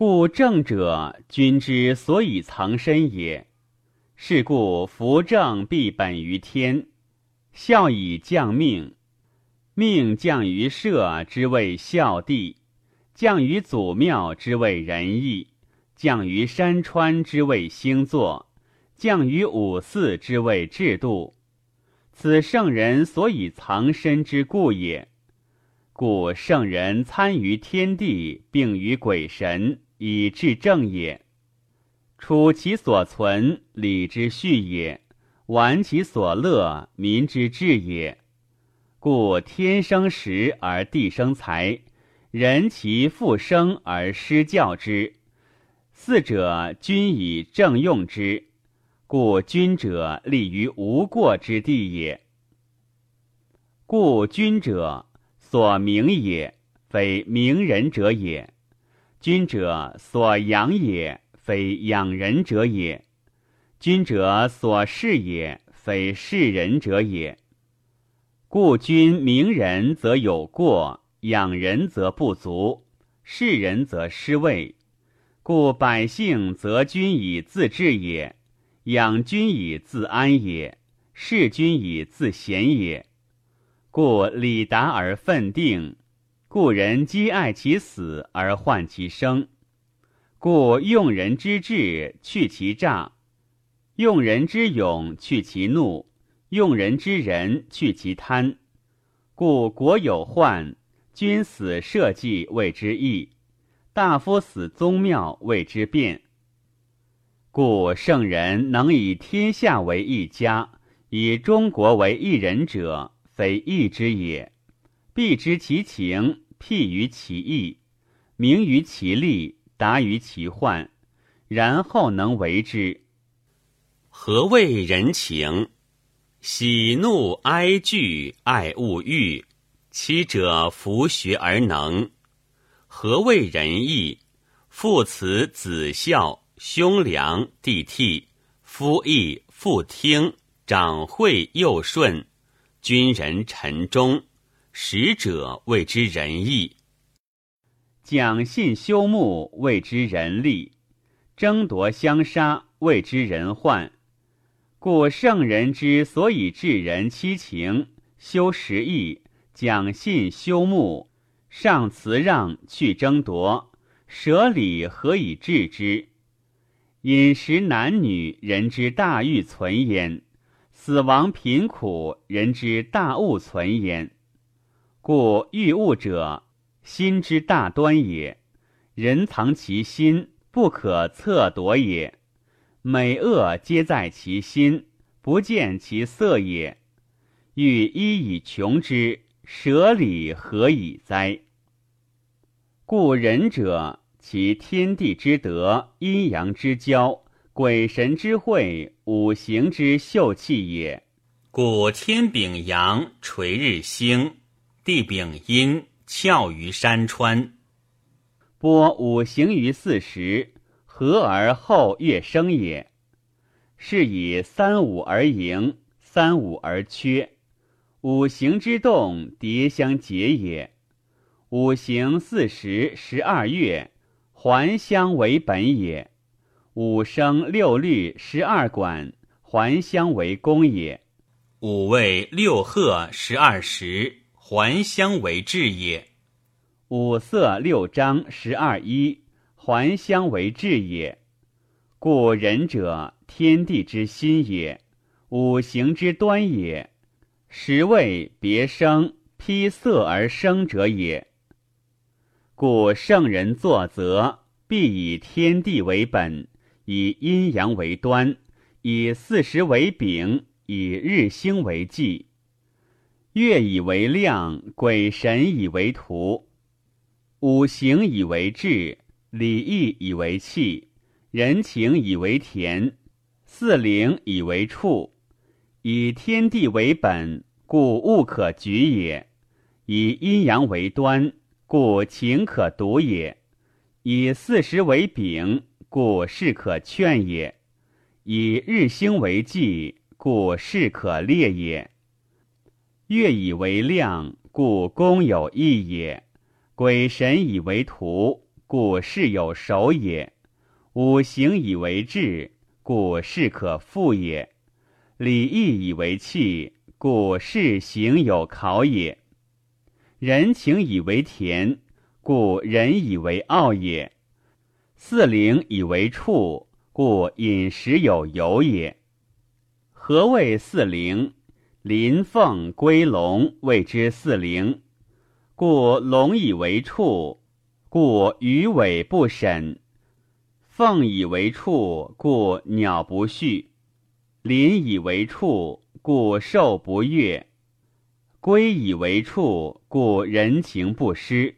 故正者，君之所以藏身也。是故夫正必本于天，孝以降命，命降于社之谓孝弟，降于祖庙之谓仁义，降于山川之谓星座，降于五祀之谓制度。此圣人所以藏身之故也。故圣人参于天地，并于鬼神。以治正也，处其所存，礼之序也；玩其所乐，民之治也。故天生时而地生财，人其复生而失教之。四者，均以正用之。故君者立于无过之地也。故君者所明也，非明人者也。君者所养也，非养人者也；君者所事也，非事人者也。故君明人则有过，养人则不足，事人则失位。故百姓则君以自治也，养君以自安也，事君以自贤也。故礼达而奋定。故人积爱其死而患其生，故用人之智去其诈，用人之勇去其怒，用人之仁去其贪。故国有患，君死社稷谓之义，大夫死宗庙谓之变。故圣人能以天下为一家，以中国为一人者，非义之也。必知其情，辟于其意，明于其利，达于其患，然后能为之。何谓人情？喜怒哀惧爱恶欲，七者弗学而能。何谓仁义？父慈子孝，兄良弟悌，夫义妇听，长惠幼顺，君人臣忠。使者谓之仁义，讲信修睦谓之仁利，争夺相杀谓之仁患。故圣人之所以治人七情，修实义，讲信修睦，上辞让，去争夺，舍礼，何以治之？饮食男女，人之大欲存焉；死亡贫苦，人之大恶存焉。故欲物者，心之大端也。人藏其心，不可测夺也。美恶皆在其心，不见其色也。欲一以穷之，舍礼何以哉？故仁者，其天地之德，阴阳之交，鬼神之会，五行之秀气也。故天秉阳，垂日星。地丙阴，翘于山川，播五行于四时，和而后月生也。是以三五而盈，三五而缺，五行之动，迭相结也。五行四时十二月，还相为本也。五生六律十二管，还相为公也。五味六合十二时。还乡为治也，五色六章十二一，还乡为治也。故仁者，天地之心也，五行之端也，十位别生，披色而生者也。故圣人作则，必以天地为本，以阴阳为端，以四时为柄，以日星为纪。月以为量，鬼神以为图，五行以为志，礼义以为器，人情以为田，四灵以为畜。以天地为本，故物可举也；以阴阳为端，故情可读也；以四时为柄，故事可劝也；以日星为纪，故事可列也。月以为量，故公有义也；鬼神以为图，故事有守也；五行以为志，故事可复也；礼义以为器，故事行有考也；人情以为田，故人以为傲也；四灵以为畜，故饮食有由也。何谓四灵？麟凤龟龙谓之四灵，故龙以为畜，故鱼尾不审；凤以为畜，故鸟不畜；麟以为畜，故兽不悦；龟以为畜，故人情不失。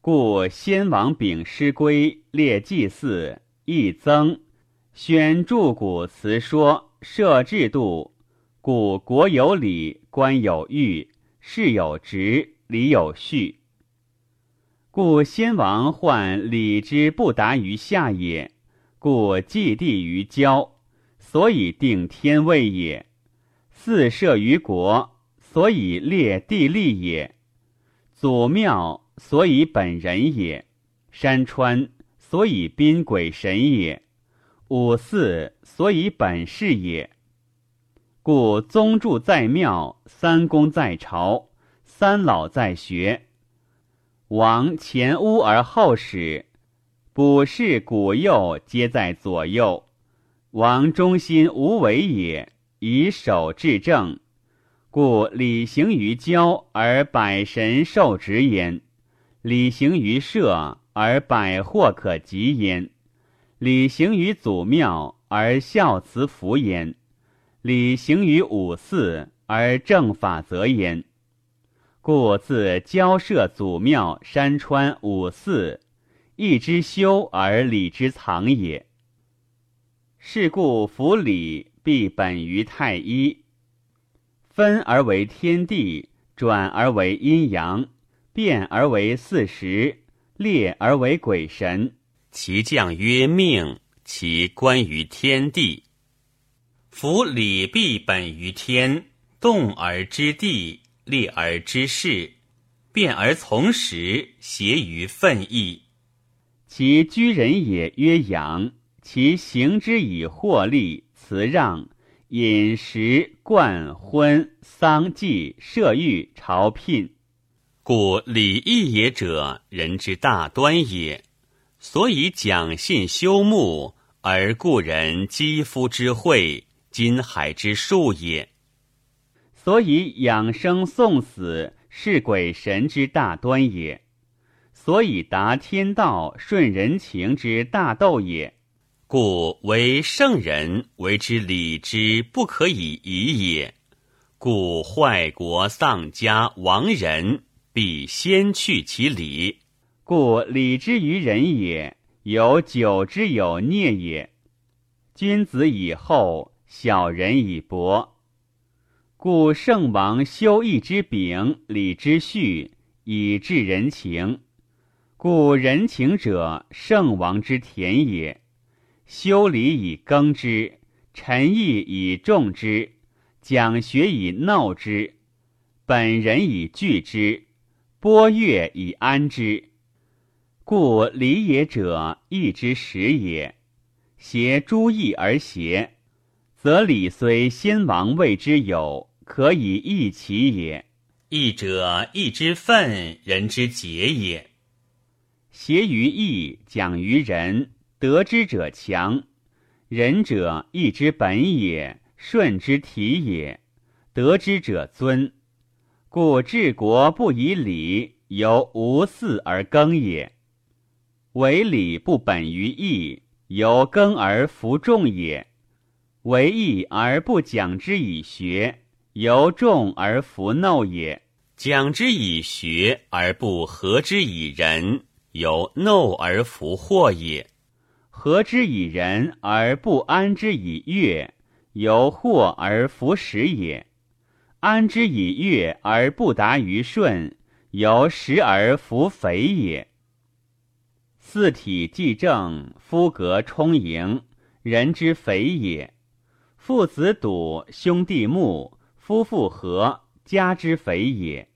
故先王秉师规，列祭祀，义增，宣著古辞说，设制度。故国有礼，官有誉，事有职，礼有序。故先王患礼之不达于下也，故祭地于郊，所以定天位也；四社于国，所以列地利也；祖庙，所以本人也；山川，所以宾鬼神也；五祀，所以本事也。故宗祝在庙，三公在朝，三老在学。王前屋而后始，卜筮古幼皆在左右。王中心无为也，以守治政。故礼行于郊而百神受职焉；礼行于社而百祸可及焉；礼行于祖庙而孝慈福焉。礼行于五祀而正法则焉，故自交涉祖庙、山川、五祀，义之修而礼之藏也。是故夫礼必本于太一，分而为天地，转而为阴阳，变而为四时，列而为鬼神。其将曰命，其关于天地。夫礼必本于天，动而知地，立而知事，变而从时，谐于分义。其居人也曰阳，其行之以获利、辞让、饮食、冠、婚、丧祭、射御、朝聘。故礼义也者，人之大端也。所以讲信修睦，而故人肌肤之惠。金海之术也，所以养生送死是鬼神之大端也，所以达天道顺人情之大斗也。故为圣人为之礼之不可以已也。故坏国丧家亡人，必先去其礼。故礼之于人也，有久之有孽也。君子以后。小人以薄，故圣王修义之秉，礼之序，以治人情。故人情者，圣王之田也。修礼以耕之，陈义以种之，讲学以闹之，本人以聚之，播乐以安之。故礼也者，义之始也。挟诸义而邪。则礼虽先王谓之有，可以易其也。义者，义之分，人之节也。协于义，讲于仁，得之者强。仁者，义之本也，顺之体也，得之者尊。故治国不以礼，由无祀而耕也；为礼不本于义，由耕而服众也。为义而不讲之以学，由众而弗耨也；讲之以学而不和之以仁，由耨而弗惑也；和之以仁而不安之以乐，由惑而弗食也；安之以乐而不达于顺，由食而弗肥也。四体既正，夫格充盈，人之肥也。父子笃，兄弟睦，夫妇和，家之肥也。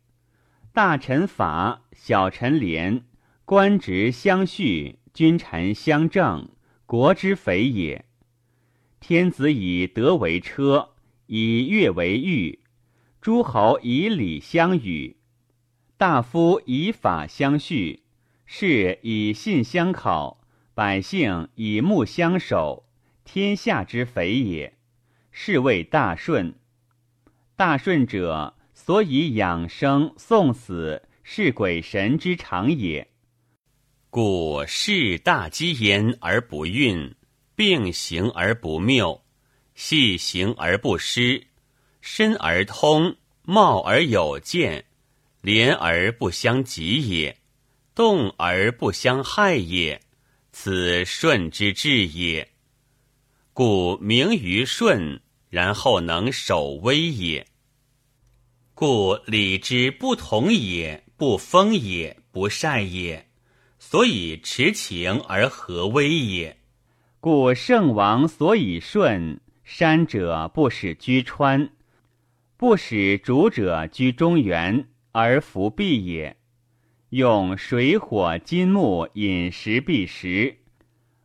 大臣法，小臣廉，官职相续，君臣相正，国之肥也。天子以德为车，以乐为御；诸侯以礼相与，大夫以法相续，士以信相考，百姓以睦相守。天下之肥也，是谓大顺。大顺者，所以养生送死，是鬼神之常也。故事大积焉而不运。并行而不谬，细行而不失，深而通，茂而有见，连而不相及也，动而不相害也，此顺之至也。故名于顺，然后能守威也。故礼之不同也，不丰也，不善也，所以持情而和威也。故圣王所以顺山者，不使居川；不使主者居中原，而服必也。用水火金木饮食必食，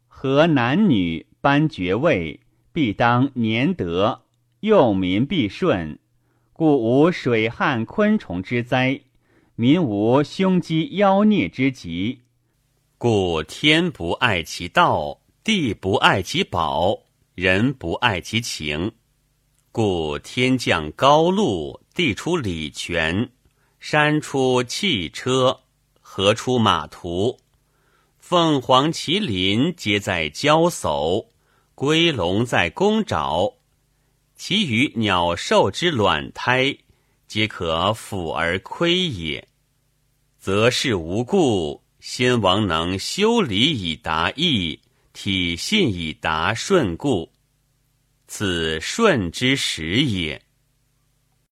和男女颁爵位，必当年德；用民必顺，故无水旱昆虫之灾，民无凶饥妖孽之疾。故天不爱其道。地不爱其宝，人不爱其情，故天降高露，地出礼泉，山出汽车，河出马图，凤凰麒麟皆在交叟，龟龙在宫沼，其余鸟兽之卵胎，皆可抚而窥也。则是无故，先王能修理以达义。体信以达顺故，此顺之始也。